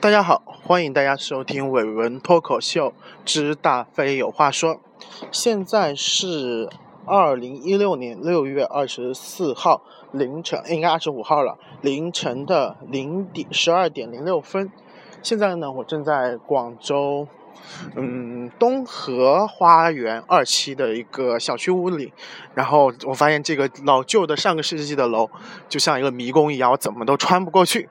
大家好，欢迎大家收听伟文脱口秀之大飞有话说。现在是二零一六年六月二十四号凌晨，应该二十五号了，凌晨的零点十二点零六分。现在呢，我正在广州。嗯，东河花园二期的一个小区屋里，然后我发现这个老旧的上个世纪的楼，就像一个迷宫一样，我怎么都穿不过去。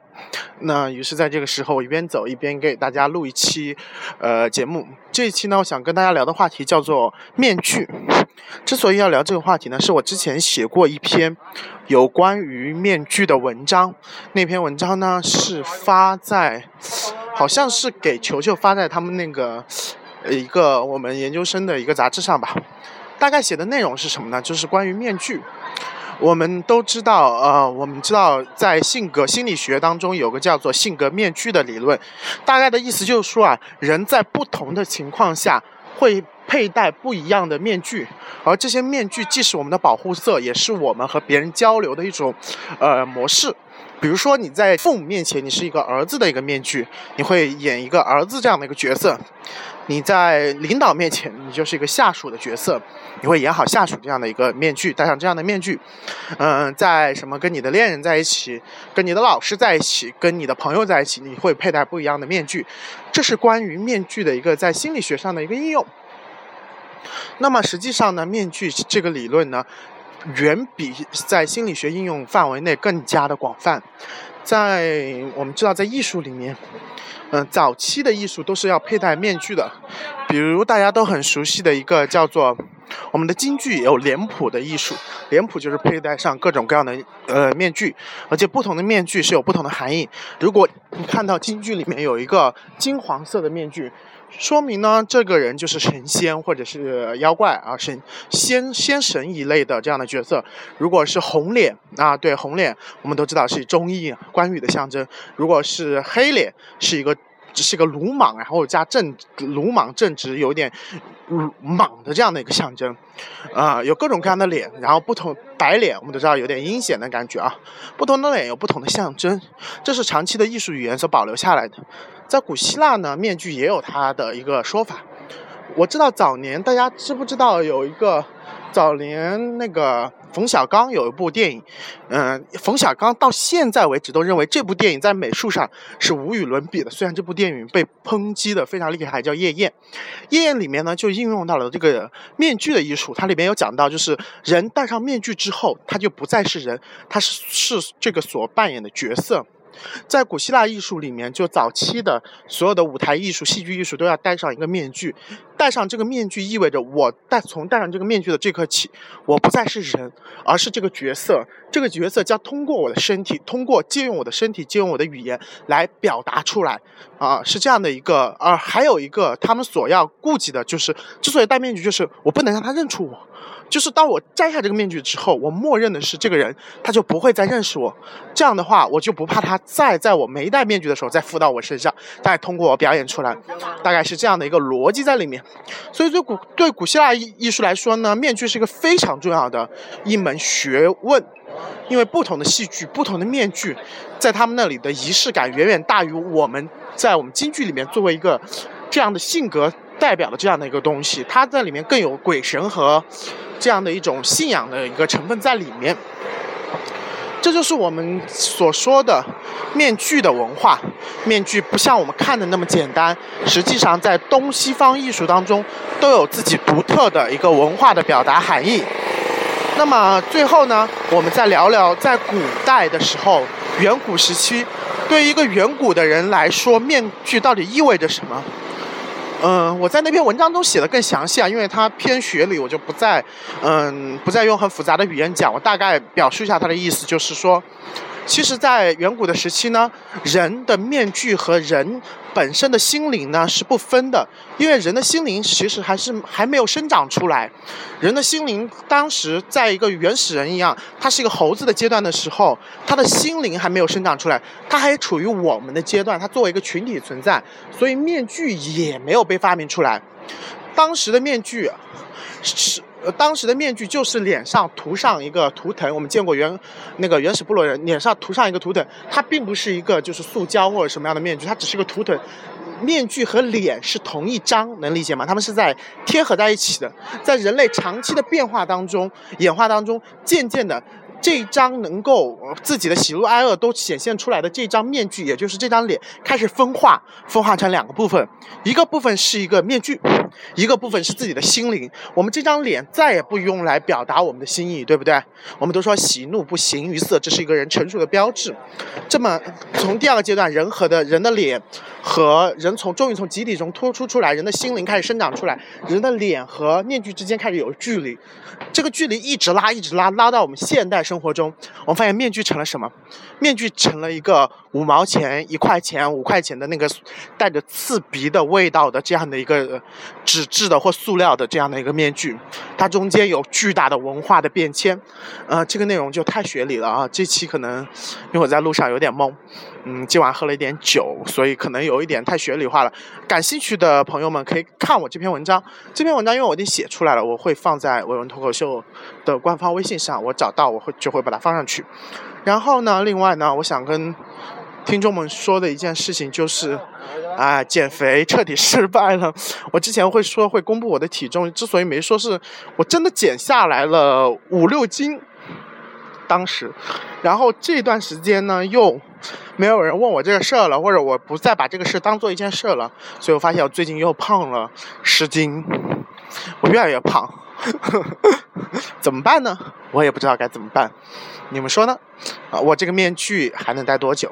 那于是在这个时候，我一边走一边给大家录一期，呃，节目。这一期呢，我想跟大家聊的话题叫做面具。之所以要聊这个话题呢，是我之前写过一篇有关于面具的文章，那篇文章呢是发在。好像是给球球发在他们那个，呃，一个我们研究生的一个杂志上吧。大概写的内容是什么呢？就是关于面具。我们都知道，呃，我们知道在性格心理学当中有个叫做性格面具的理论。大概的意思就是说啊，人在不同的情况下会佩戴不一样的面具，而这些面具既是我们的保护色，也是我们和别人交流的一种，呃，模式。比如说你在父母面前，你是一个儿子的一个面具，你会演一个儿子这样的一个角色；你在领导面前，你就是一个下属的角色，你会演好下属这样的一个面具，戴上这样的面具。嗯，在什么跟你的恋人在一起，跟你的老师在一起，跟你的朋友在一起，你会佩戴不一样的面具。这是关于面具的一个在心理学上的一个应用。那么实际上呢，面具这个理论呢？远比在心理学应用范围内更加的广泛。在我们知道，在艺术里面，嗯，早期的艺术都是要佩戴面具的。比如大家都很熟悉的一个叫做我们的京剧，有脸谱的艺术。脸谱就是佩戴上各种各样的呃面具，而且不同的面具是有不同的含义。如果你看到京剧里面有一个金黄色的面具。说明呢，这个人就是神仙或者是妖怪啊，神仙仙神一类的这样的角色。如果是红脸啊，对红脸，我们都知道是忠义关羽的象征。如果是黑脸，是一个只是一个鲁莽，然后加正鲁莽正直，有点莽的这样的一个象征。啊，有各种各样的脸，然后不同白脸，我们都知道有点阴险的感觉啊。不同的脸有不同的象征，这是长期的艺术语言所保留下来的。在古希腊呢，面具也有它的一个说法。我知道早年大家知不知道有一个早年那个冯小刚有一部电影，嗯，冯小刚到现在为止都认为这部电影在美术上是无与伦比的。虽然这部电影被抨击的非常厉害，叫《夜宴》。《夜宴》里面呢就应用到了这个面具的艺术，它里面有讲到，就是人戴上面具之后，他就不再是人，他是是这个所扮演的角色。在古希腊艺术里面，就早期的所有的舞台艺术、戏剧艺术都要戴上一个面具。戴上这个面具意味着，我戴从戴上这个面具的这刻起，我不再是人，而是这个角色。这个角色将通过我的身体，通过借用我的身体、借用我的语言来表达出来。啊，是这样的一个。而还有一个，他们所要顾及的就是，之所以戴面具，就是我不能让他认出我。就是当我摘下这个面具之后，我默认的是这个人，他就不会再认识我。这样的话，我就不怕他再在我没戴面具的时候再附到我身上，再通过我表演出来。大概是这样的一个逻辑在里面。所以对古对古希腊艺艺术来说呢，面具是一个非常重要的一门学问，因为不同的戏剧、不同的面具，在他们那里的仪式感远远大于我们在我们京剧里面作为一个这样的性格代表的这样的一个东西，它在里面更有鬼神和。这样的一种信仰的一个成分在里面，这就是我们所说的面具的文化。面具不像我们看的那么简单，实际上在东西方艺术当中都有自己独特的一个文化的表达含义。那么最后呢，我们再聊聊在古代的时候，远古时期，对于一个远古的人来说，面具到底意味着什么？嗯，我在那篇文章中写的更详细啊，因为它偏学理，我就不再，嗯，不再用很复杂的语言讲。我大概表述一下它的意思，就是说。其实，在远古的时期呢，人的面具和人本身的心灵呢是不分的，因为人的心灵其实还是还没有生长出来。人的心灵当时在一个原始人一样，他是一个猴子的阶段的时候，他的心灵还没有生长出来，他还处于我们的阶段，他作为一个群体存在，所以面具也没有被发明出来。当时的面具是。呃，当时的面具就是脸上涂上一个图腾，我们见过原那个原始部落人脸上涂上一个图腾，它并不是一个就是塑胶或者什么样的面具，它只是个图腾。面具和脸是同一张，能理解吗？他们是在贴合在一起的，在人类长期的变化当中、演化当中，渐渐的。这张能够自己的喜怒哀乐都显现出来的这张面具，也就是这张脸，开始分化，分化成两个部分，一个部分是一个面具，一个部分是自己的心灵。我们这张脸再也不用来表达我们的心意，对不对？我们都说喜怒不形于色，这是一个人成熟的标志。这么从第二个阶段，人和的人的脸和人从终于从集体中突出出来，人的心灵开始生长出来，人的脸和面具之间开始有距离，这个距离一直拉，一直拉，拉到我们现代生。活中，我们发现面具成了什么？面具成了一个五毛钱、一块钱、五块钱的那个带着刺鼻的味道的这样的一个纸质的或塑料的这样的一个面具，它中间有巨大的文化的变迁。呃，这个内容就太学理了啊！这期可能因为我在路上有点懵，嗯，今晚喝了一点酒，所以可能有一点太学理化了。感兴趣的朋友们可以看我这篇文章。这篇文章因为我已经写出来了，我会放在伟文脱口秀的官方微信上，我找到我会。就会把它放上去，然后呢，另外呢，我想跟听众们说的一件事情就是，啊，减肥彻底失败了。我之前会说会公布我的体重，之所以没说，是我真的减下来了五六斤，当时，然后这段时间呢，又没有人问我这个事儿了，或者我不再把这个事当做一件事了，所以我发现我最近又胖了十斤，我越来越胖。怎么办呢？我也不知道该怎么办，你们说呢？啊，我这个面具还能戴多久？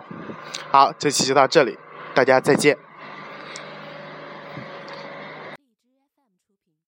好，这期就到这里，大家再见。